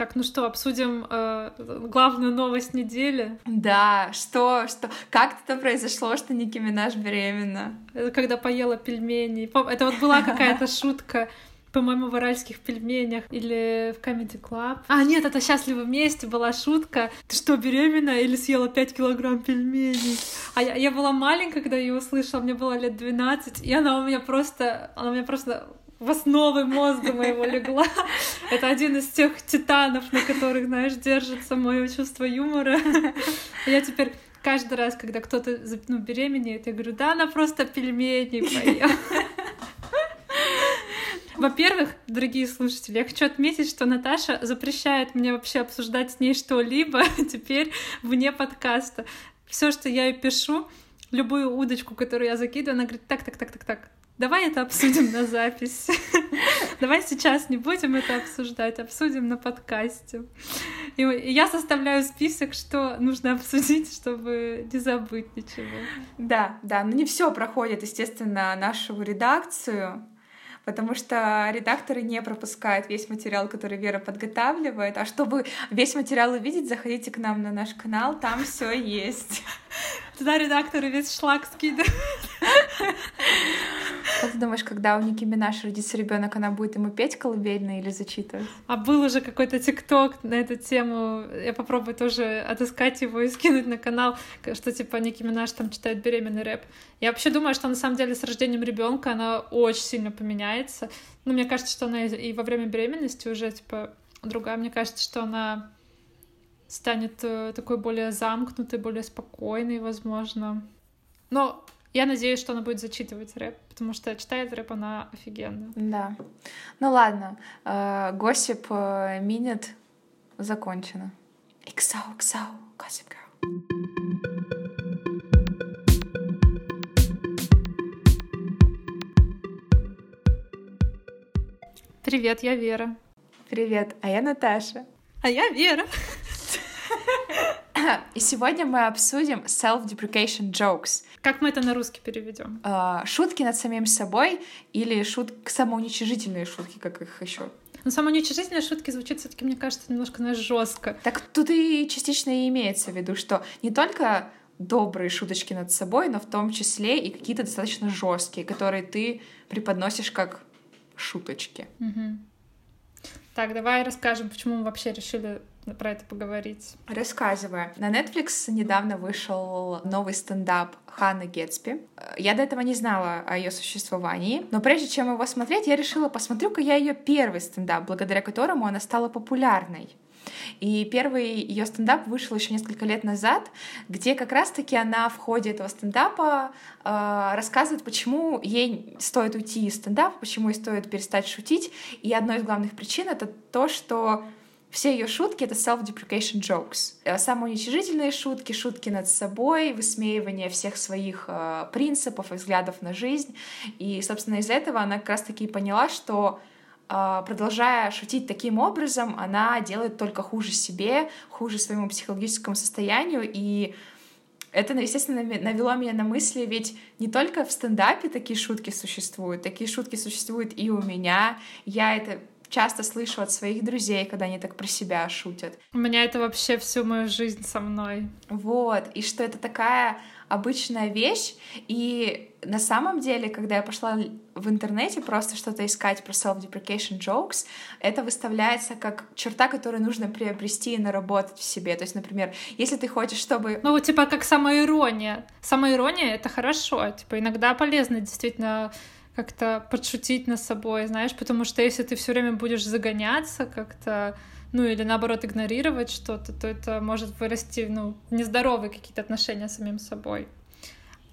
Так, ну что, обсудим э, главную новость недели. Да, что, что, как это произошло, что Ники Минаж беременна? Это когда поела пельмени. Это вот была какая-то шутка по-моему, в «Уральских пельменях» или в Comedy Club. А, нет, это «Счастливы вместе» была шутка. Ты что, беременна или съела 5 килограмм пельменей? А я, я была маленькая, когда ее услышала, мне было лет 12, и она у меня просто, она у меня просто в основы мозга моего легла. Это один из тех титанов, на которых, знаешь, держится мое чувство юмора. Я теперь каждый раз, когда кто-то ну, беременеет, я говорю, да, она просто пельмени поела. Во-первых, дорогие слушатели, я хочу отметить, что Наташа запрещает мне вообще обсуждать с ней что-либо теперь вне подкаста. Все, что я ей пишу, любую удочку, которую я закидываю, она говорит, так, так, так, так, так, давай это обсудим на записи. Давай сейчас не будем это обсуждать, обсудим на подкасте. И я составляю список, что нужно обсудить, чтобы не забыть ничего. Да, да, но не все проходит, естественно, нашу редакцию потому что редакторы не пропускают весь материал, который Вера подготавливает. А чтобы весь материал увидеть, заходите к нам на наш канал, там все есть. Туда редакторы весь шлак скидывают. Как ты думаешь, когда у Ники Минаж родится ребенок, она будет ему петь колыбельные или зачитывать? А был уже какой-то тикток на эту тему. Я попробую тоже отыскать его и скинуть на канал, что типа Ники Минаж там читает беременный рэп. Я вообще думаю, что на самом деле с рождением ребенка она очень сильно поменяется. Ну, мне кажется, что она и во время беременности уже типа другая. Мне кажется, что она станет э, такой более замкнутой, более спокойной, возможно. Но я надеюсь, что она будет зачитывать рэп, потому что читает рэп она офигенно. Да. Ну ладно, э, Госип э, Минет закончено. XO, XO, Gossip Girl. Привет, я Вера. Привет, а я Наташа. А я Вера. И сегодня мы обсудим self-deprecation jokes. Как мы это на русский переведем? Uh, шутки над самим собой или шут... самоуничижительные шутки, как их еще? Но самоуничижительные шутки звучит все-таки, мне кажется, немножко на жестко. Так тут и частично и имеется в виду, что не только добрые шуточки над собой, но в том числе и какие-то достаточно жесткие, которые ты преподносишь как шуточки. Угу. Так, давай расскажем, почему мы вообще решили про это поговорить. Рассказываю. На Netflix недавно вышел новый стендап Ханны Гетсби. Я до этого не знала о ее существовании, но прежде чем его смотреть, я решила, посмотрю-ка я ее первый стендап, благодаря которому она стала популярной. И первый ее стендап вышел еще несколько лет назад, где как раз-таки она в ходе этого стендапа э, рассказывает, почему ей стоит уйти из стендапа, почему ей стоит перестать шутить. И одной из главных причин это то, что все ее шутки — это self-deprecation jokes. Э, самоуничижительные шутки, шутки над собой, высмеивание всех своих э, принципов и взглядов на жизнь. И, собственно, из этого она как раз-таки поняла, что э, продолжая шутить таким образом, она делает только хуже себе, хуже своему психологическому состоянию, и это, естественно, навело меня на мысли, ведь не только в стендапе такие шутки существуют, такие шутки существуют и у меня. Я это часто слышу от своих друзей, когда они так про себя шутят. У меня это вообще всю мою жизнь со мной. Вот, и что это такая обычная вещь, и на самом деле, когда я пошла в интернете просто что-то искать про self-deprecation jokes, это выставляется как черта, которую нужно приобрести и наработать в себе. То есть, например, если ты хочешь, чтобы... Ну, типа как самоирония. Самоирония — это хорошо. Типа иногда полезно действительно как-то подшутить над собой, знаешь, потому что если ты все время будешь загоняться как-то, ну или наоборот игнорировать что-то, то это может вырасти, ну, нездоровые какие-то отношения с самим собой.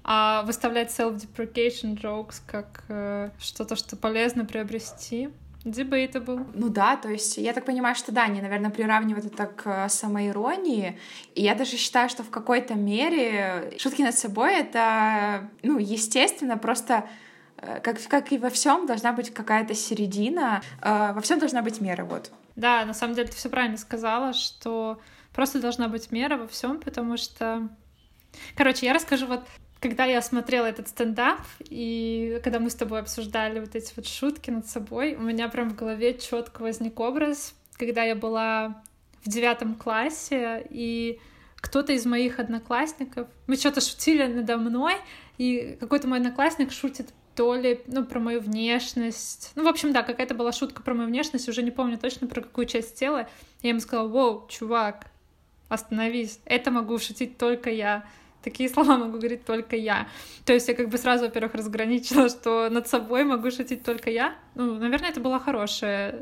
А выставлять self-deprecation jokes как э, что-то, что полезно приобрести, Debatable. Ну да, то есть я так понимаю, что да, они, наверное, приравнивают это к самоиронии. И я даже считаю, что в какой-то мере шутки над собой — это, ну, естественно, просто Э, как, как и во всем должна быть какая-то середина, э, во всем должна быть мера, вот. Да, на самом деле ты все правильно сказала, что просто должна быть мера во всем, потому что... Короче, я расскажу вот когда я смотрела этот стендап, и когда мы с тобой обсуждали вот эти вот шутки над собой, у меня прям в голове четко возник образ, когда я была в девятом классе, и кто-то из моих одноклассников, мы что-то шутили надо мной, и какой-то мой одноклассник шутит то ли, ну, про мою внешность. Ну, в общем, да, какая-то была шутка про мою внешность, уже не помню точно про какую часть тела. Я ему сказала, воу, чувак, остановись, это могу шутить только я. Такие слова могу говорить только я. То есть я как бы сразу, во-первых, разграничила, что над собой могу шутить только я. Ну, наверное, это была хорошая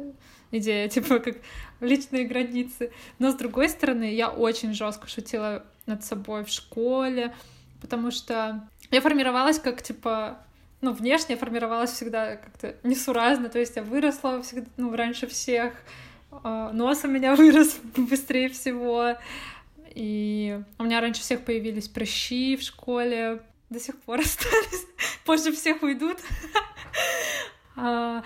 идея, типа как личные границы. Но с другой стороны, я очень жестко шутила над собой в школе, потому что я формировалась как, типа, ну, внешне формировалась всегда как-то несуразно, то есть я выросла всегда, ну, раньше всех, а, нос у меня вырос быстрее всего, и у меня раньше всех появились прыщи в школе, до сих пор остались, позже всех уйдут. А,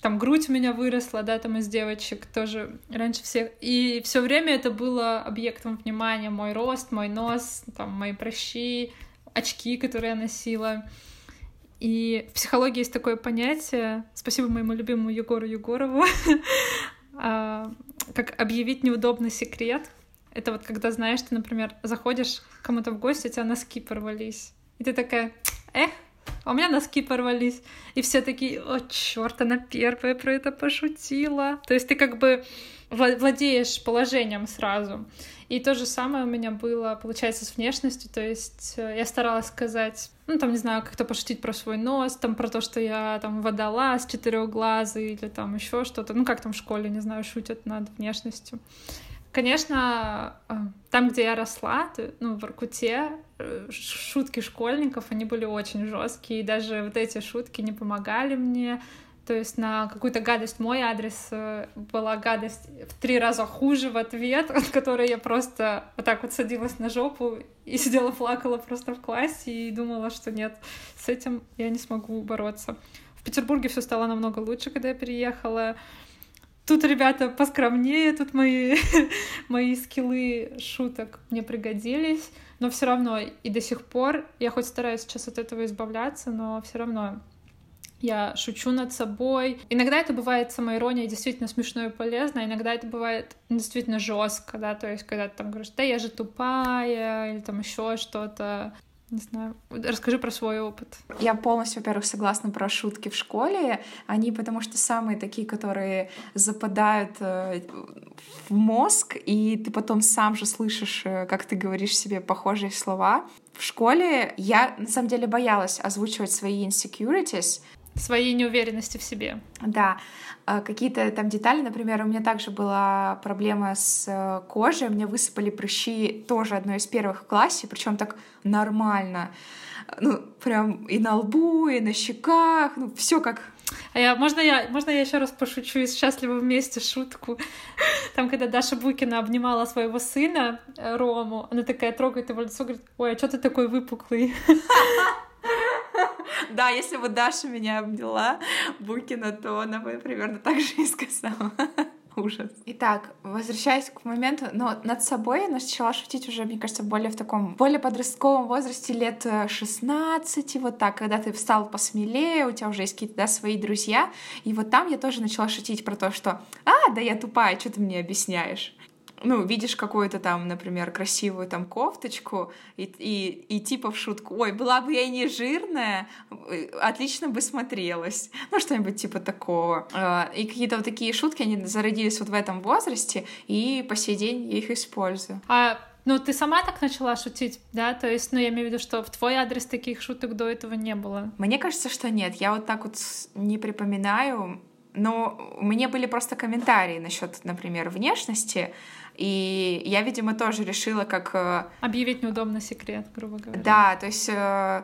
там грудь у меня выросла, да, там из девочек тоже раньше всех. И все время это было объектом внимания. Мой рост, мой нос, там мои прыщи, очки, которые я носила. И в психологии есть такое понятие, спасибо моему любимому Егору Егорову, а, как объявить неудобный секрет. Это вот когда, знаешь, ты, например, заходишь кому-то в гости, у тебя носки порвались. И ты такая, эх, а у меня носки порвались. И все такие, о, черт, она первая про это пошутила. То есть ты как бы владеешь положением сразу. И то же самое у меня было, получается, с внешностью. То есть э, я старалась сказать, ну, там, не знаю, как-то пошутить про свой нос, там, про то, что я там водолаз четырехглазый или там еще что-то. Ну, как там в школе, не знаю, шутят над внешностью. Конечно, э, там, где я росла, ну, в Иркуте, шутки школьников, они были очень жесткие, и даже вот эти шутки не помогали мне то есть на какую-то гадость мой адрес э, была гадость в три раза хуже в ответ, от которой я просто вот так вот садилась на жопу и сидела плакала просто в классе и думала, что нет, с этим я не смогу бороться. В Петербурге все стало намного лучше, когда я переехала. Тут ребята поскромнее, тут мои, мои скиллы шуток мне пригодились, но все равно и до сих пор я хоть стараюсь сейчас от этого избавляться, но все равно я шучу над собой. Иногда это бывает самоирония действительно смешно и полезно, а иногда это бывает действительно жестко, да, то есть когда ты там говоришь, да я же тупая, или там еще что-то. Не знаю. Расскажи про свой опыт. Я полностью, во-первых, согласна про шутки в школе. Они потому что самые такие, которые западают э, в мозг, и ты потом сам же слышишь, э, как ты говоришь себе похожие слова. В школе я, на самом деле, боялась озвучивать свои insecurities, своей неуверенности в себе. Да, какие-то там детали, например, у меня также была проблема с э, кожей, меня высыпали прыщи тоже одной из первых в классе, причем так нормально, ну прям и на лбу, и на щеках, ну все как а я, можно, я, можно я еще раз пошучу из «Счастливы вместе» шутку? Там, когда Даша Букина обнимала своего сына э, Рому, она такая трогает его лицо, говорит, ой, а что ты такой выпуклый? Да, если бы Даша меня обняла, Букина, то она бы примерно так же и сказала. Ужас. Итак, возвращаясь к моменту, но над собой я начала шутить уже, мне кажется, более в таком, более подростковом возрасте лет 16, вот так, когда ты встал посмелее, у тебя уже есть какие-то, да, свои друзья, и вот там я тоже начала шутить про то, что, а, да я тупая, что ты мне объясняешь? Ну, видишь какую-то там, например, красивую там кофточку и, и, и типа в шутку, ой, была бы я не жирная, э, отлично бы смотрелась. Ну, что-нибудь типа такого. А, и какие-то вот такие шутки, они зародились вот в этом возрасте, и по сей день я их использую. А ну, ты сама так начала шутить, да? То есть, ну, я имею в виду, что в твой адрес таких шуток до этого не было. Мне кажется, что нет. Я вот так вот не припоминаю. Но мне были просто комментарии насчет, например, внешности. И я, видимо, тоже решила как... Э, Объявить неудобный секрет, грубо говоря. Да, то есть... Э,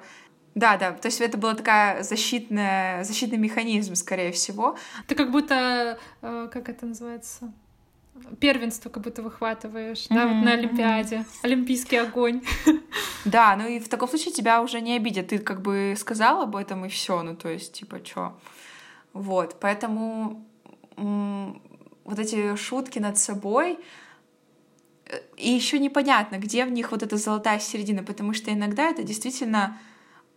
да, да, то есть это был такая защитная, защитный механизм, скорее всего. Ты как будто, э, как это называется, первенство как будто выхватываешь, mm-hmm. да, вот на Олимпиаде, олимпийский огонь. Да, ну и в таком случае тебя уже не обидят, ты как бы сказал об этом и все, ну то есть типа чё. Вот, поэтому вот эти шутки над собой, и еще непонятно, где в них вот эта золотая середина, потому что иногда это действительно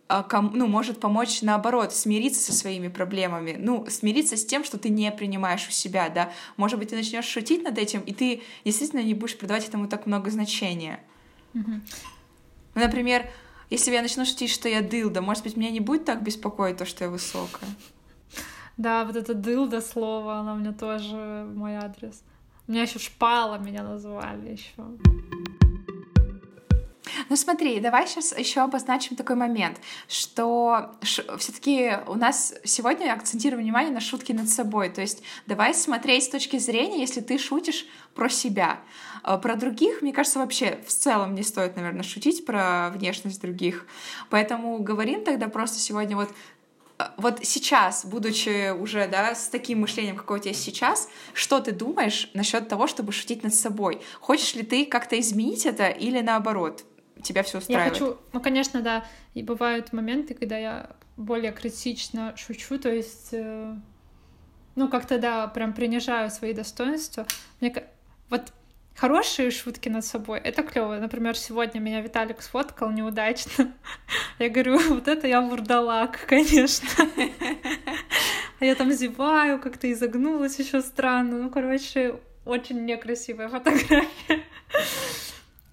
а, ну, может помочь наоборот, смириться со своими проблемами, ну, смириться с тем, что ты не принимаешь у себя, да. Может быть, ты начнешь шутить над этим, и ты действительно не будешь придавать этому так много значения. Mm-hmm. Например, если я начну шутить, что я дылда, может быть, меня не будет так беспокоить то, что я высокая. Да, вот это дылда слово, оно у меня тоже мой адрес. Меня еще шпала меня называли еще. Ну смотри, давай сейчас еще обозначим такой момент, что все-таки у нас сегодня акцентируем внимание на шутки над собой. То есть давай смотреть с точки зрения, если ты шутишь про себя. А про других, мне кажется, вообще в целом не стоит, наверное, шутить про внешность других. Поэтому говорим тогда просто сегодня вот вот сейчас, будучи уже, да, с таким мышлением, какое у тебя сейчас, что ты думаешь насчет того, чтобы шутить над собой? Хочешь ли ты как-то изменить это или наоборот? Тебя все устраивает? Я хочу, ну, конечно, да, и бывают моменты, когда я более критично шучу, то есть, э, ну, как-то, да, прям принижаю свои достоинства. Мне, вот Хорошие шутки над собой — это клево. Например, сегодня меня Виталик сфоткал неудачно. Я говорю, вот это я вурдалак, конечно. А я там зеваю, как-то изогнулась еще странно. Ну, короче, очень некрасивая фотография.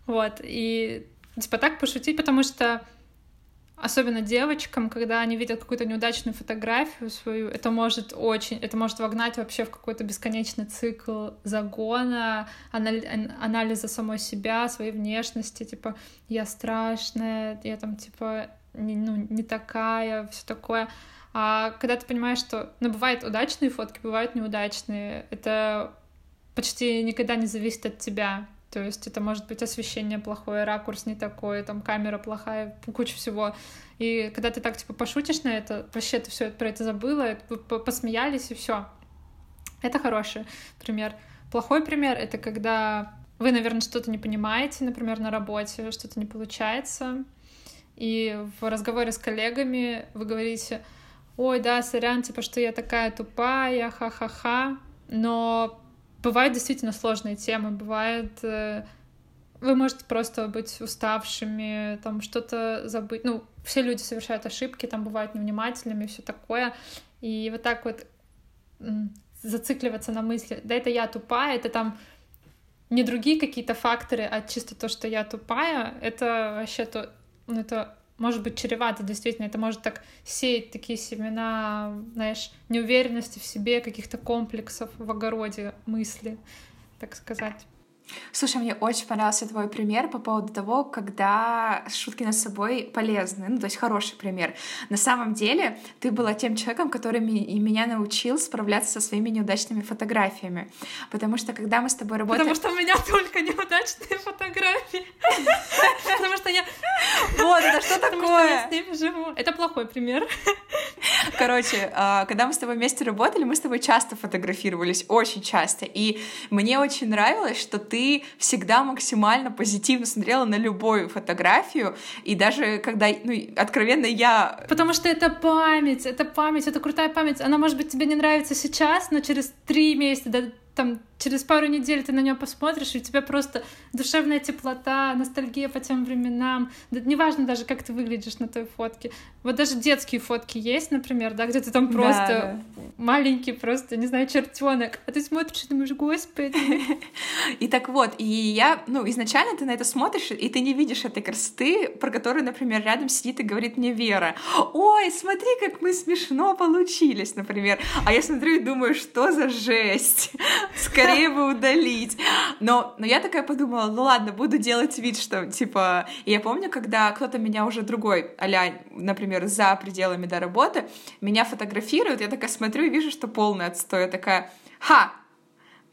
Вот, и типа так пошутить, потому что особенно девочкам, когда они видят какую-то неудачную фотографию свою, это может очень, это может вогнать вообще в какой-то бесконечный цикл загона, анализа самой себя, своей внешности, типа я страшная, я там типа не, ну, не такая, все такое. А когда ты понимаешь, что, ну, бывают удачные фотки, бывают неудачные, это почти никогда не зависит от тебя. То есть это может быть освещение плохое, ракурс не такой, там камера плохая, куча всего. И когда ты так типа пошутишь на это, вообще ты все про это забыла, посмеялись и все. Это хороший пример. Плохой пример — это когда вы, наверное, что-то не понимаете, например, на работе, что-то не получается, и в разговоре с коллегами вы говорите, ой, да, сорян, типа, что я такая тупая, ха-ха-ха, но бывают действительно сложные темы, бывает э, вы можете просто быть уставшими, там что-то забыть. Ну, все люди совершают ошибки, там бывают невнимательными, все такое. И вот так вот зацикливаться на мысли, да это я тупая, это там не другие какие-то факторы, а чисто то, что я тупая, это вообще то, ну, это может быть чревато, действительно, это может так сеять такие семена, знаешь, неуверенности в себе, каких-то комплексов в огороде мысли, так сказать. Слушай, мне очень понравился твой пример по поводу того, когда шутки над собой полезны, ну, то есть хороший пример. На самом деле ты была тем человеком, который меня научил справляться со своими неудачными фотографиями. Потому что когда мы с тобой работали... Потому что у меня только неудачные фотографии. Потому что я... Вот, это что такое? я с ними живу. Это плохой пример. Короче, а, когда мы с тобой вместе работали, мы с тобой часто фотографировались, очень часто. И мне очень нравилось, что ты ты всегда максимально позитивно смотрела на любую фотографию, и даже когда, ну, откровенно я... Потому что это память, это память, это крутая память. Она, может быть, тебе не нравится сейчас, но через три месяца, там через пару недель ты на нее посмотришь, и у тебя просто душевная теплота, ностальгия по тем временам. Да, неважно даже, как ты выглядишь на той фотке. Вот даже детские фотки есть, например, да, где ты там просто да, да. маленький, просто, не знаю, чертенок, а ты смотришь и думаешь, господи. И так вот, и я, ну, изначально ты на это смотришь, и ты не видишь этой красоты, про которую, например, рядом сидит и говорит мне Вера, ой, смотри, как мы смешно получились, например. А я смотрю и думаю, что за жесть скорее бы удалить. Но, но я такая подумала, ну ладно, буду делать вид, что, типа... И я помню, когда кто-то меня уже другой, а например, за пределами до работы, меня фотографируют, я такая смотрю и вижу, что полный отстой. Я такая, ха,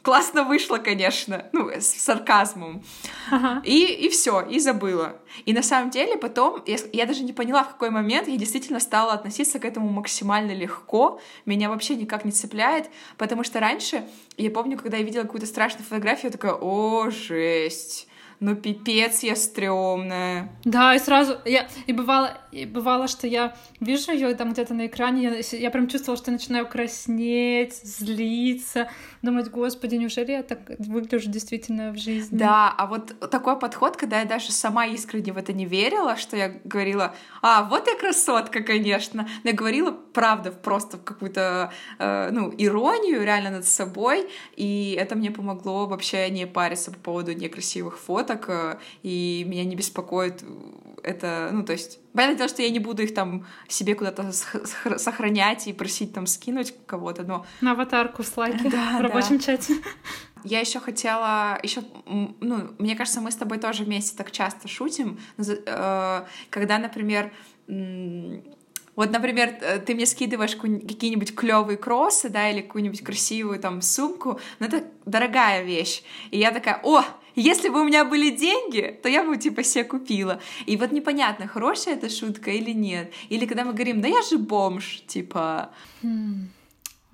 классно вышло, конечно, ну, с сарказмом. Ага. И, и все, и забыла. И на самом деле потом, я, я даже не поняла, в какой момент я действительно стала относиться к этому максимально легко, меня вообще никак не цепляет, потому что раньше, я помню, когда я видела какую-то страшную фотографию, я такая, о, жесть, ну пипец я стрёмная. Да, и сразу, я, и бывало, и бывало, что я вижу ее там где-то на экране, я, я прям чувствовала, что начинаю краснеть, злиться, думать, господи, неужели я так выгляжу действительно в жизни? Да, а вот такой подход, когда я даже сама искренне в это не верила, что я говорила, а, вот я красотка, конечно, но я говорила правда, просто в какую-то, э, ну, иронию реально над собой, и это мне помогло вообще не париться по поводу некрасивых фото, фоток, э, и меня не беспокоит это, ну, то есть, понятное дело, что я не буду их там себе куда-то сохранять и просить там скинуть кого-то, но... На аватарку в слайке да, в рабочем да. чате. Я еще хотела, еще, ну, мне кажется, мы с тобой тоже вместе так часто шутим, э, когда, например, вот, например, э, ты мне скидываешь какие-нибудь клевые кроссы, да, или какую-нибудь красивую там сумку, но это дорогая вещь. И я такая, о, если бы у меня были деньги, то я бы, типа, себе купила. И вот непонятно, хорошая эта шутка или нет. Или когда мы говорим, да я же бомж, типа... Хм.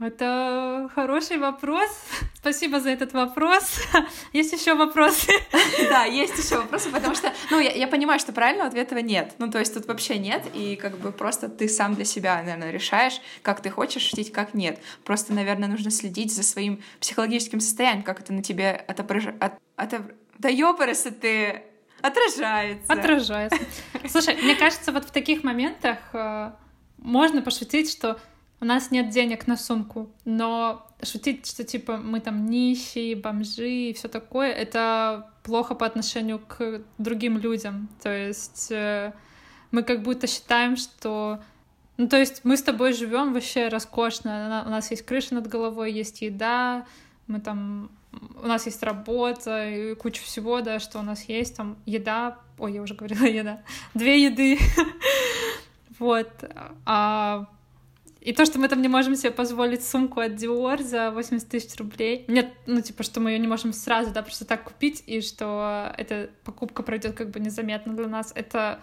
Это хороший вопрос. Спасибо за этот вопрос. Есть еще вопросы? Да, есть еще вопросы, потому что, ну, я, я понимаю, что правильного ответа нет. Ну, то есть тут вообще нет, и как бы просто ты сам для себя, наверное, решаешь, как ты хочешь шутить, как нет. Просто, наверное, нужно следить за своим психологическим состоянием, как это на тебе отображается. От, от, да ёпарасы ты! Отражается. Отражается. Слушай, мне кажется, вот в таких моментах э, можно пошутить, что у нас нет денег на сумку, но шутить, что типа мы там нищие, бомжи и все такое, это плохо по отношению к другим людям. То есть э, мы как будто считаем, что ну, то есть мы с тобой живем вообще роскошно. У нас есть крыша над головой, есть еда, мы там у нас есть работа и куча всего, да, что у нас есть, там еда, ой, я уже говорила еда, две еды, вот, а и то, что мы там не можем себе позволить сумку от Dior за 80 тысяч рублей. Нет, ну, типа, что мы ее не можем сразу, да, просто так купить, и что эта покупка пройдет как бы незаметно для нас. Это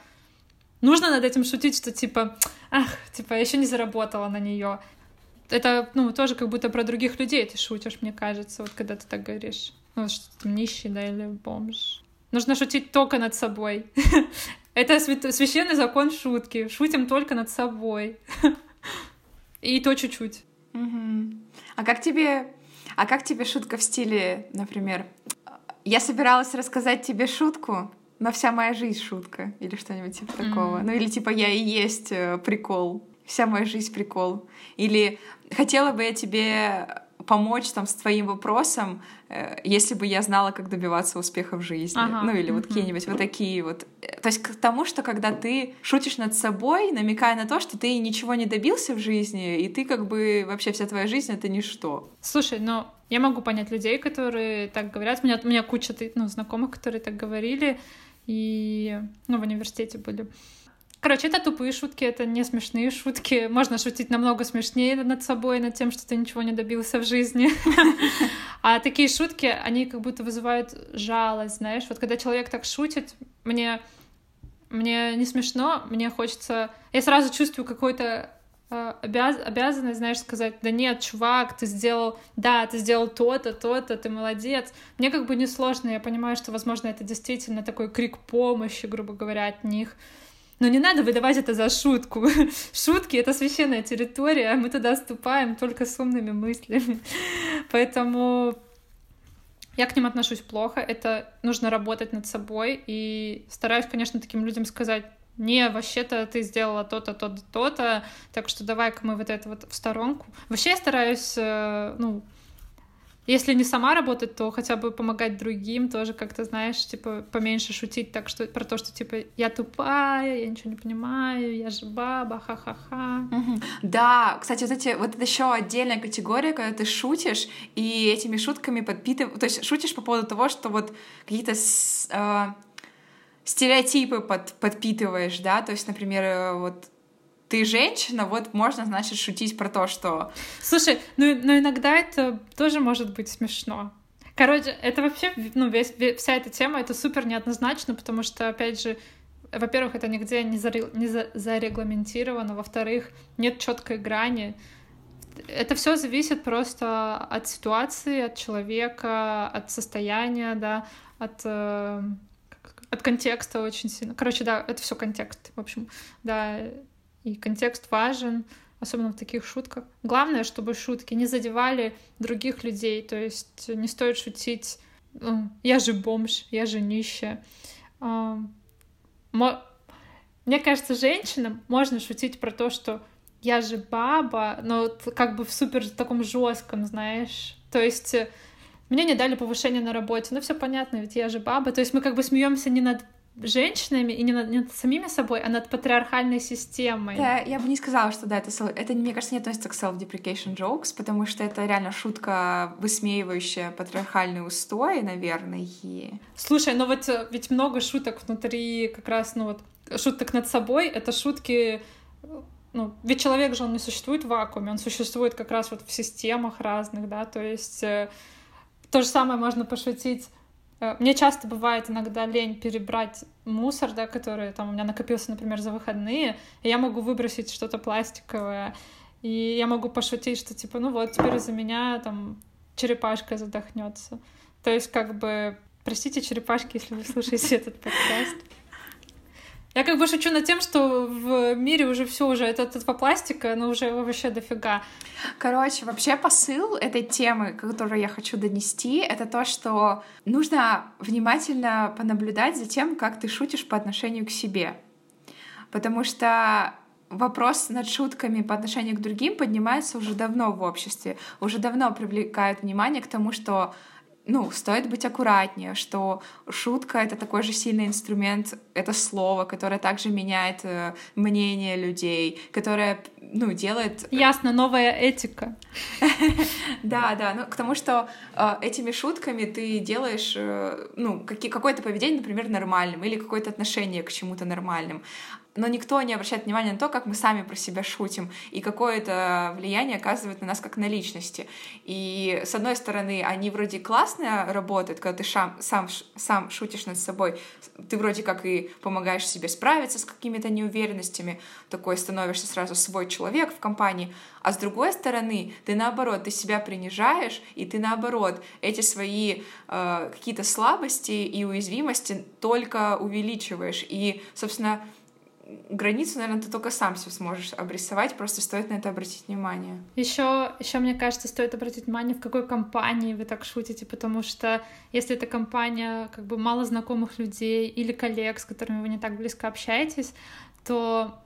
нужно над этим шутить, что типа, ах, типа, я еще не заработала на нее. Это, ну, тоже как будто про других людей ты шутишь, мне кажется, вот когда ты так говоришь. Ну, что ты нищий, да, или бомж. Нужно шутить только над собой. Это священный закон шутки. Шутим только над собой. И то чуть-чуть. Угу. А как тебе, а как тебе шутка в стиле, например, я собиралась рассказать тебе шутку, но вся моя жизнь шутка или что-нибудь типа mm такого. Ну или типа я и есть э, прикол, вся моя жизнь прикол. Или хотела бы я тебе помочь там с твоим вопросом, э, если бы я знала, как добиваться успеха в жизни. Ага. Ну или вот какие-нибудь вот такие вот. То есть к тому, что когда ты шутишь над собой, намекая на то, что ты ничего не добился в жизни, и ты как бы вообще вся твоя жизнь — это ничто. Слушай, но я могу понять людей, которые так говорят. У меня, у меня куча ну, знакомых, которые так говорили, и ну, в университете были. Короче, это тупые шутки, это не смешные шутки. Можно шутить намного смешнее над собой, над тем, что ты ничего не добился в жизни. А такие шутки, они как будто вызывают жалость, знаешь. Вот когда человек так шутит, мне, мне не смешно, мне хочется... Я сразу чувствую какой-то э, обяз... обязанность, знаешь, сказать, да нет, чувак, ты сделал, да, ты сделал то-то, то-то, ты молодец. Мне как бы несложно, я понимаю, что, возможно, это действительно такой крик помощи, грубо говоря, от них. Но не надо выдавать это за шутку. Шутки — это священная территория, а мы туда ступаем только с умными мыслями. Поэтому я к ним отношусь плохо, это нужно работать над собой, и стараюсь, конечно, таким людям сказать, не, вообще-то ты сделала то-то, то-то, то-то, так что давай-ка мы вот это вот в сторонку. Вообще я стараюсь, э, ну, если не сама работать, то хотя бы помогать другим, тоже как-то, знаешь, типа, поменьше шутить так, что про то, что, типа, я тупая, я ничего не понимаю, я же баба, ха-ха-ха. Да, кстати, вот, эти, вот это еще отдельная категория, когда ты шутишь, и этими шутками подпитываешь, то есть шутишь по поводу того, что вот какие-то э, стереотипы под, подпитываешь, да, то есть, например, э, вот ты женщина, вот можно, значит, шутить про то, что... Слушай, ну, ну, иногда это тоже может быть смешно. Короче, это вообще, ну, весь, вся эта тема, это супер неоднозначно, потому что, опять же, во-первых, это нигде не, заре, не за, зарегламентировано, во-вторых, нет четкой грани. Это все зависит просто от ситуации, от человека, от состояния, да, от э, от контекста очень сильно. Короче, да, это все контекст. В общем, да, и контекст важен, особенно в таких шутках. Главное, чтобы шутки не задевали других людей, то есть не стоит шутить «я же бомж», «я же нищая». Мне кажется, женщинам можно шутить про то, что я же баба, но как бы в супер таком жестком, знаешь. То есть э, мне не дали повышение на работе. Ну, все понятно, ведь я же баба. То есть мы как бы смеемся не над женщинами и не над, не над самими собой, а над патриархальной системой. Да, я бы не сказала, что да, это, это мне кажется, не относится к self-deprecation jokes, потому что это реально шутка, высмеивающая патриархальные устои, наверное. И... Слушай, ну вот э, ведь много шуток внутри как раз, ну вот, шуток над собой, это шутки ну, ведь человек же, он не существует в вакууме, он существует как раз вот в системах разных, да, то есть э, то же самое можно пошутить Э, мне часто бывает иногда лень перебрать мусор, да, который там у меня накопился, например, за выходные, и я могу выбросить что-то пластиковое, и я могу пошутить, что типа, ну вот, теперь из-за меня там черепашка задохнется. То есть, как бы, простите, черепашки, если вы слушаете этот подкаст. Я как бы шучу над тем, что в мире уже все уже это этого пластика, но уже вообще дофига. Короче, вообще посыл этой темы, которую я хочу донести, это то, что нужно внимательно понаблюдать за тем, как ты шутишь по отношению к себе. Потому что вопрос над шутками по отношению к другим поднимается уже давно в обществе, уже давно привлекает внимание к тому, что ну, стоит быть аккуратнее, что шутка — это такой же сильный инструмент, это слово, которое также меняет э, мнение людей, которое, ну, делает... Ясно, новая этика. Да, да, ну, к тому, что э, этими шутками ты делаешь, э, ну, какое-то поведение, например, нормальным, или какое-то отношение к чему-то нормальным но никто не обращает внимания на то, как мы сами про себя шутим, и какое это влияние оказывает на нас как на личности. И, с одной стороны, они вроде классно работают, когда ты сам, сам, сам шутишь над собой, ты вроде как и помогаешь себе справиться с какими-то неуверенностями, такой становишься сразу свой человек в компании, а с другой стороны, ты наоборот, ты себя принижаешь, и ты наоборот эти свои э, какие-то слабости и уязвимости только увеличиваешь. И, собственно, границу, наверное, ты только сам все сможешь обрисовать, просто стоит на это обратить внимание. Еще, еще мне кажется, стоит обратить внимание, в какой компании вы так шутите, потому что если это компания как бы мало знакомых людей или коллег, с которыми вы не так близко общаетесь, то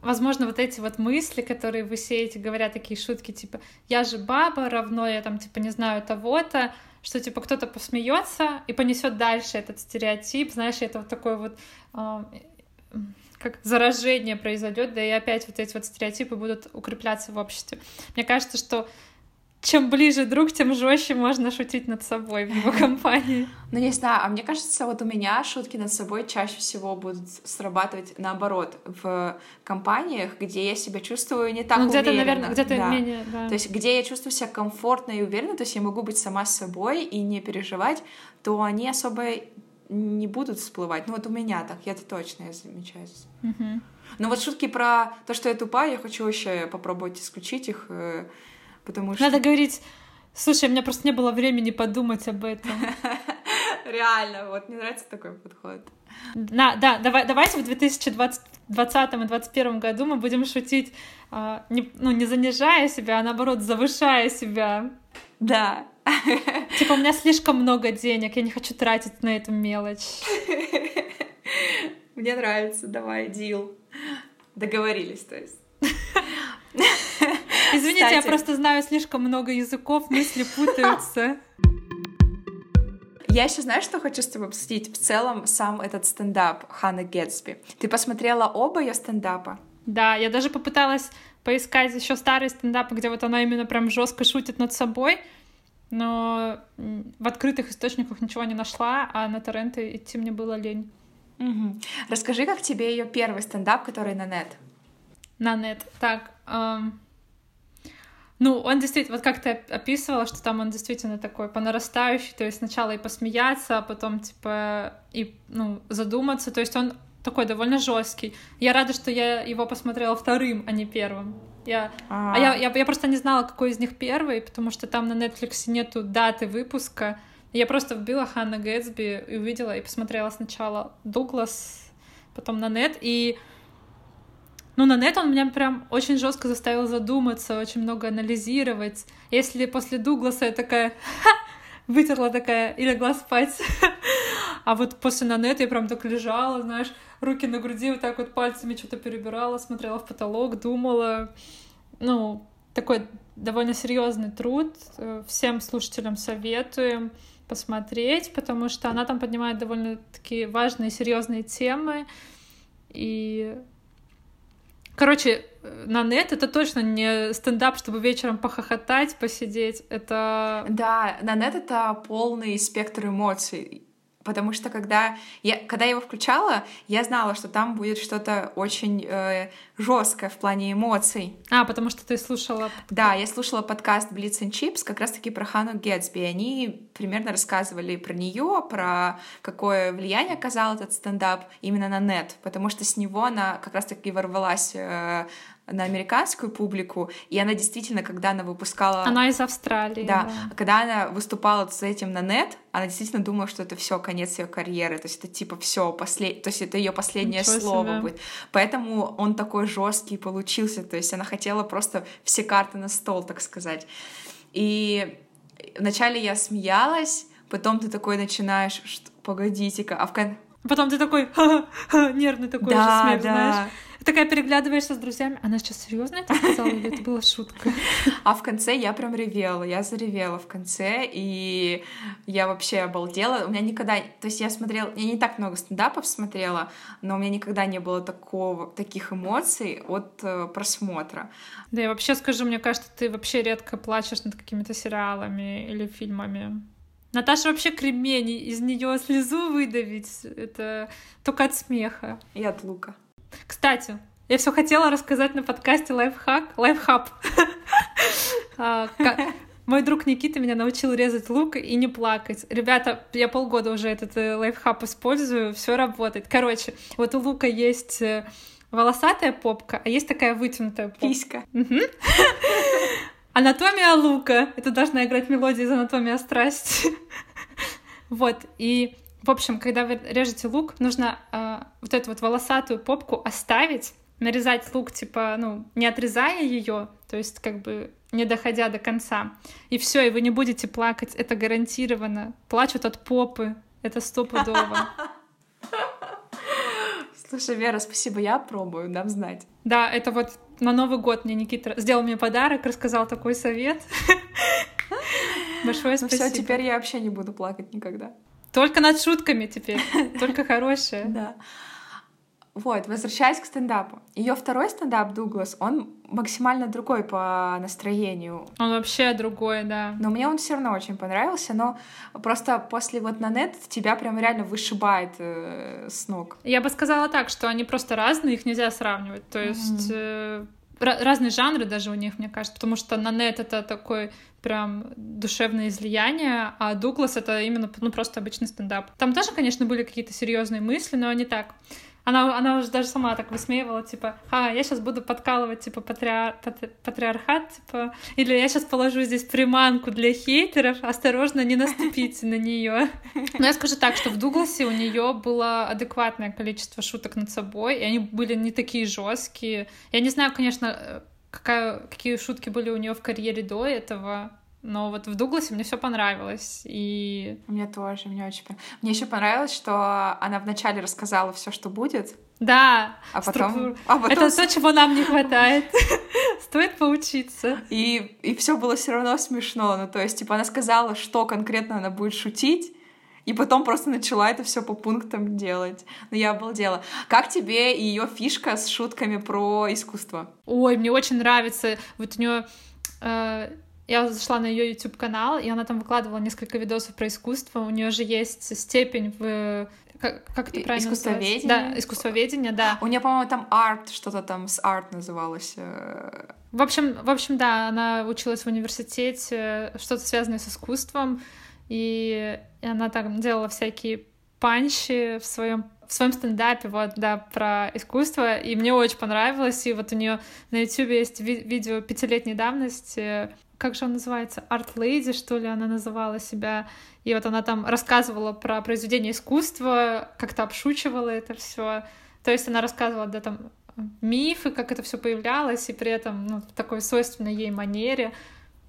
возможно, вот эти вот мысли, которые вы сеете, говорят такие шутки, типа, я же баба, равно я там, типа, не знаю того-то, что, типа, кто-то посмеется и понесет дальше этот стереотип, знаешь, это вот такой вот а, как заражение произойдет, да и опять вот эти вот стереотипы будут укрепляться в обществе. Мне кажется, что чем ближе друг, тем жестче можно шутить над собой в его компании. Ну, не знаю, а мне кажется, вот у меня шутки над собой чаще всего будут срабатывать наоборот в компаниях, где я себя чувствую не так ну, где-то, уверенно. наверное, где-то да. менее, да. То есть, где я чувствую себя комфортно и уверенно, то есть я могу быть сама собой и не переживать, то они особо не будут всплывать. Ну вот у меня так, я это точно я замечаю. Угу. Но вот шутки про то, что я тупая, я хочу вообще попробовать исключить их, э, потому что... Надо говорить, слушай, у меня просто не было времени подумать об этом. Реально, вот мне нравится такой подход. На, да, давай, давайте в 2020 и 2021 году мы будем шутить, э, не, ну, не занижая себя, а наоборот, завышая себя. Да. Типа, у меня слишком много денег, я не хочу тратить на эту мелочь. Мне нравится, давай, дил. Договорились, то есть. Извините, Кстати. я просто знаю слишком много языков, мысли путаются. Я еще знаю, что хочу с тобой обсудить? В целом, сам этот стендап Ханна Гетсби. Ты посмотрела оба ее стендапа? Да, я даже попыталась поискать еще старые стендапы, где вот она именно прям жестко шутит над собой, но в открытых источниках ничего не нашла, а на торренты идти мне было лень. Угу. Расскажи, как тебе ее первый стендап, который на нет? На нет. Так, эм... ну, он действительно, вот как ты описывала, что там он действительно такой по нарастающей, то есть сначала и посмеяться, а потом, типа, и, ну, задуматься, то есть он такой довольно жесткий. Я рада, что я его посмотрела вторым, а не первым. Я, а, а я, я, я просто не знала, какой из них первый, потому что там на Netflix нету даты выпуска. Я просто вбила Ханна Гэтсби и увидела, и посмотрела сначала Дуглас, потом на нет, и ну, на нет он меня прям очень жестко заставил задуматься, очень много анализировать. Если после Дугласа я такая вытерла такая и легла спать, а вот после Нанет я прям так лежала, знаешь, руки на груди, вот так вот пальцами что-то перебирала, смотрела в потолок, думала. Ну, такой довольно серьезный труд. Э, всем слушателям советуем посмотреть, потому что она там поднимает довольно такие важные, серьезные темы. И Короче, на нет это точно не стендап, чтобы вечером похохотать, посидеть. Это... Да, на нет это полный спектр эмоций потому что когда я, когда я его включала, я знала, что там будет что-то очень э, жесткое в плане эмоций. А, потому что ты слушала... Да, я слушала подкаст Blitz and Chips как раз-таки про Хану Гетсби. Они примерно рассказывали про нее, про какое влияние оказал этот стендап именно на нет, потому что с него она как раз-таки ворвалась э, на американскую публику, и она действительно, когда она выпускала... Она из Австралии. Да, да. когда она выступала с этим на нет, она действительно думала, что это все конец ее карьеры, то есть это типа все послед... то есть это ее последнее Ничего слово себе. будет. Поэтому он такой жесткий получился, то есть она хотела просто все карты на стол, так сказать. И вначале я смеялась, потом ты такой начинаешь, что погодите-ка, а в конце Потом ты такой ха-ха, нервный такой да, же смех, да. знаешь такая переглядываешься с друзьями. Она сейчас серьезно это сказала или это была шутка? А в конце я прям ревела, я заревела в конце, и я вообще обалдела. У меня никогда... То есть я смотрела... Я не так много стендапов смотрела, но у меня никогда не было такого, таких эмоций от э, просмотра. Да, я вообще скажу, мне кажется, ты вообще редко плачешь над какими-то сериалами или фильмами. Наташа вообще кремень, из нее слезу выдавить, это только от смеха. И от лука. Кстати, я все хотела рассказать на подкасте лайфхак, лайфхаб. А, мой друг Никита меня научил резать лук и не плакать. Ребята, я полгода уже этот э, лайфхаб использую, все работает. Короче, вот у лука есть э, волосатая попка, а есть такая вытянутая попка. Писька. Анатомия лука. Это должна играть мелодия из анатомия страсти. вот, и в общем, когда вы режете лук, нужно э, вот эту вот волосатую попку оставить, нарезать лук, типа, ну, не отрезая ее, то есть как бы не доходя до конца. И все, и вы не будете плакать, это гарантированно. Плачут от попы, это стопудово. Слушай, Вера, спасибо, я пробую, дам знать. Да, это вот на Новый год мне Никита сделал мне подарок, рассказал такой совет. Большое спасибо. Ну все, теперь я вообще не буду плакать никогда. Только над шутками теперь, только хорошие. Да. Вот, возвращаясь к стендапу. Ее второй стендап Дуглас, он максимально другой по настроению. Он вообще другой, да. Но мне он все равно очень понравился, но просто после вот на нет тебя прям реально вышибает э, с ног. Я бы сказала так, что они просто разные, их нельзя сравнивать. То есть mm-hmm. э, разные жанры даже у них, мне кажется, потому что на нет это такой прям душевное излияние, а Дуглас это именно ну, просто обычный стендап. Там тоже, конечно, были какие-то серьезные мысли, но не так. Она, она уже даже сама так высмеивала, типа, а, я сейчас буду подкалывать, типа, патриар... патриархат, типа, или я сейчас положу здесь приманку для хейтеров, осторожно, не наступите на нее. Но я скажу так, что в Дугласе у нее было адекватное количество шуток над собой, и они были не такие жесткие. Я не знаю, конечно, какая, какие шутки были у нее в карьере до этого. Но вот в Дугласе мне все понравилось. И... Мне тоже, мне очень понравилось. Мне еще понравилось, что она вначале рассказала все, что будет. Да, а потом... а потом... Это то, чего нам не хватает. Стоит поучиться. И, и все было все равно смешно. Ну, то есть, типа, она сказала, что конкретно она будет шутить, и потом просто начала это все по пунктам делать. Но я обалдела. Как тебе ее фишка с шутками про искусство? Ой, мне очень нравится. Вот у нее э, я зашла на ее YouTube канал, и она там выкладывала несколько видосов про искусство. У нее же есть степень в как, как это правильно Искусствоведение? Да, искусствоведение, да. У нее, по-моему, там арт, что-то там с арт называлось. Э. В общем, в общем, да, она училась в университете, что-то связанное с искусством и она там делала всякие панчи в своем в своем стендапе, вот, да, про искусство, и мне очень понравилось, и вот у нее на YouTube есть ви- видео пятилетней давности как же он называется, Art Lady, что ли, она называла себя. И вот она там рассказывала про произведение искусства, как-то обшучивала это все. То есть она рассказывала, да, там мифы, как это все появлялось, и при этом ну, в такой свойственной ей манере.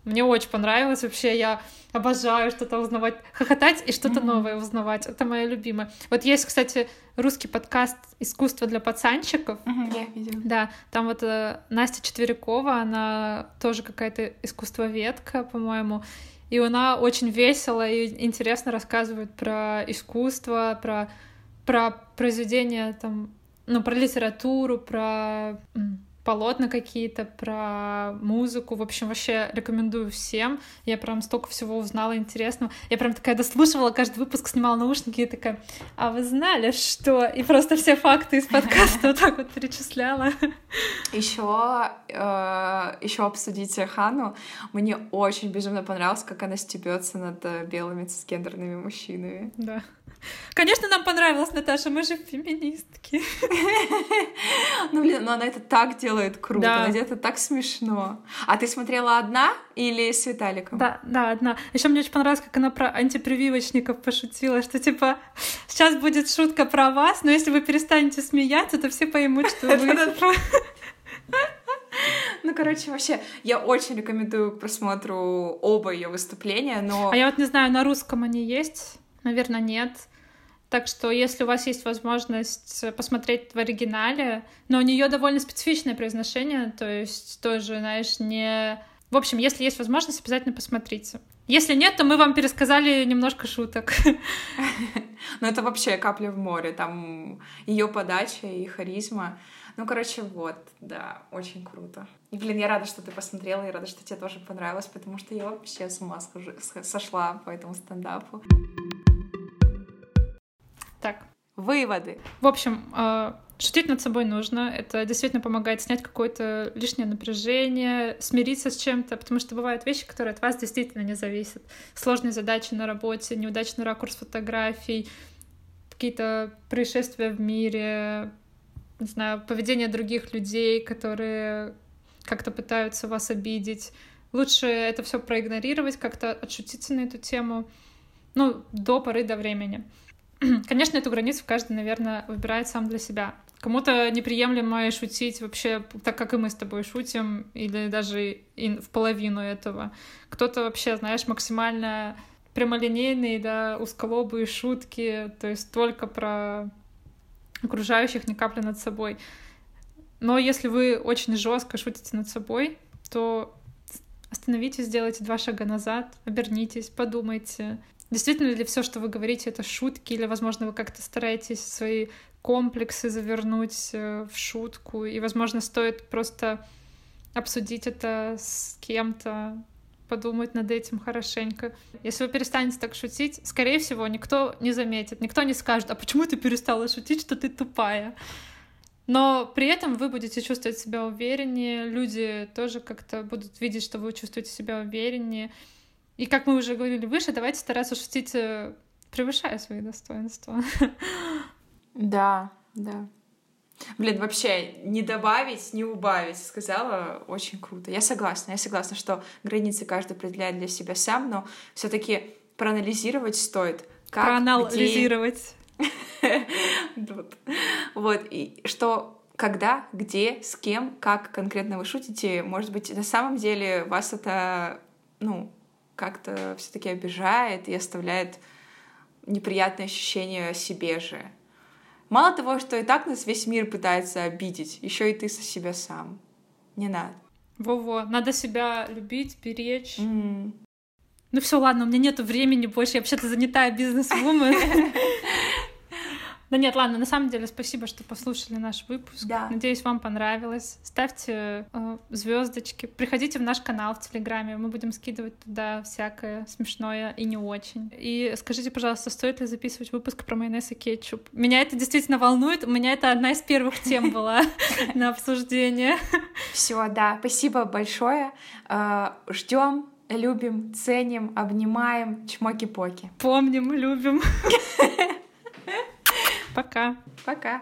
Мне очень понравилось. Вообще, я обожаю что-то узнавать, хохотать и что-то mm-hmm. новое узнавать. Это моя любимая. Вот есть, кстати, русский подкаст «Искусство для пацанчиков». Mm-hmm, я видела. Да, там вот э, Настя Четверякова, она тоже какая-то искусствоведка, по-моему. И она очень весело и интересно рассказывает про искусство, про, про произведения там, ну, про литературу, про полотна какие-то, про музыку. В общем, вообще рекомендую всем. Я прям столько всего узнала интересного. Я прям такая дослушивала каждый выпуск, снимала наушники и такая, а вы знали, что... И просто все факты из подкаста вот так вот перечисляла. Еще, э, еще обсудите Хану. Мне очень безумно понравилось, как она стебется над э, белыми цисгендерными мужчинами. Да. Конечно, нам понравилось, Наташа, мы же феминистки. Ну, блин, но она это так делает круто, да. она делает это так смешно. А ты смотрела одна или с Виталиком? Да, да, одна. Еще мне очень понравилось, как она про антипрививочников пошутила, что типа сейчас будет шутка про вас, но если вы перестанете смеяться, то все поймут, что вы... Ну, короче, вообще, я очень рекомендую к просмотру оба ее выступления, но... А я вот не знаю, на русском они есть? Наверное, нет. Так что, если у вас есть возможность посмотреть в оригинале, но у нее довольно специфичное произношение, то есть тоже, знаешь, не... В общем, если есть возможность, обязательно посмотрите. Если нет, то мы вам пересказали немножко шуток. Ну, это вообще капля в море. Там ее подача и харизма. Ну, короче, вот, да, очень круто. И, блин, я рада, что ты посмотрела, и рада, что тебе тоже понравилось, потому что я вообще с ума сошла по этому стендапу. Так. Выводы. В общем, э, шутить над собой нужно. Это действительно помогает снять какое-то лишнее напряжение, смириться с чем-то, потому что бывают вещи, которые от вас действительно не зависят. Сложные задачи на работе, неудачный ракурс фотографий, какие-то происшествия в мире, не знаю, поведение других людей, которые как-то пытаются вас обидеть. Лучше это все проигнорировать, как-то отшутиться на эту тему, ну, до поры до времени. Конечно, эту границу каждый, наверное, выбирает сам для себя. Кому-то неприемлемо шутить вообще так, как и мы с тобой шутим, или даже и в половину этого. Кто-то вообще, знаешь, максимально прямолинейные, да, узколобые шутки, то есть только про окружающих, ни капли над собой. Но если вы очень жестко шутите над собой, то остановитесь, сделайте два шага назад, обернитесь, подумайте, Действительно ли все, что вы говорите, это шутки, или, возможно, вы как-то стараетесь свои комплексы завернуть э, в шутку, и, возможно, стоит просто обсудить это с кем-то, подумать над этим хорошенько. Если вы перестанете так шутить, скорее всего, никто не заметит, никто не скажет, а почему ты перестала шутить, что ты тупая? Но при этом вы будете чувствовать себя увереннее, люди тоже как-то будут видеть, что вы чувствуете себя увереннее, и как мы уже говорили выше, давайте стараться шутить, э, превышая свои достоинства. Да, да. Блин, вообще, не добавить, не убавить, сказала, очень круто. Я согласна, я согласна, что границы каждый определяет для себя сам, но все таки проанализировать стоит. Как, Проанализировать. Вот, и что когда, где, с кем, как конкретно вы шутите, может быть, на самом деле вас это, ну, как-то все-таки обижает и оставляет неприятное ощущение о себе же. Мало того, что и так нас весь мир пытается обидеть, еще и ты со себя сам. Не надо. Во-во, надо себя любить, беречь. Mm. Ну все, ладно, у меня нет времени больше, я вообще-то занятая бизнес-вумен. Да нет, ладно, на самом деле спасибо, что послушали наш выпуск. Да. Надеюсь, вам понравилось. Ставьте э, звездочки. Приходите в наш канал в Телеграме. Мы будем скидывать туда всякое смешное и не очень. И скажите, пожалуйста, стоит ли записывать выпуск про майонез и кетчуп? Меня это действительно волнует. У меня это одна из первых тем была на обсуждение. Все, да. Спасибо большое. Э, Ждем любим, ценим, обнимаем, чмоки-поки. Помним, любим. Пока. Пока.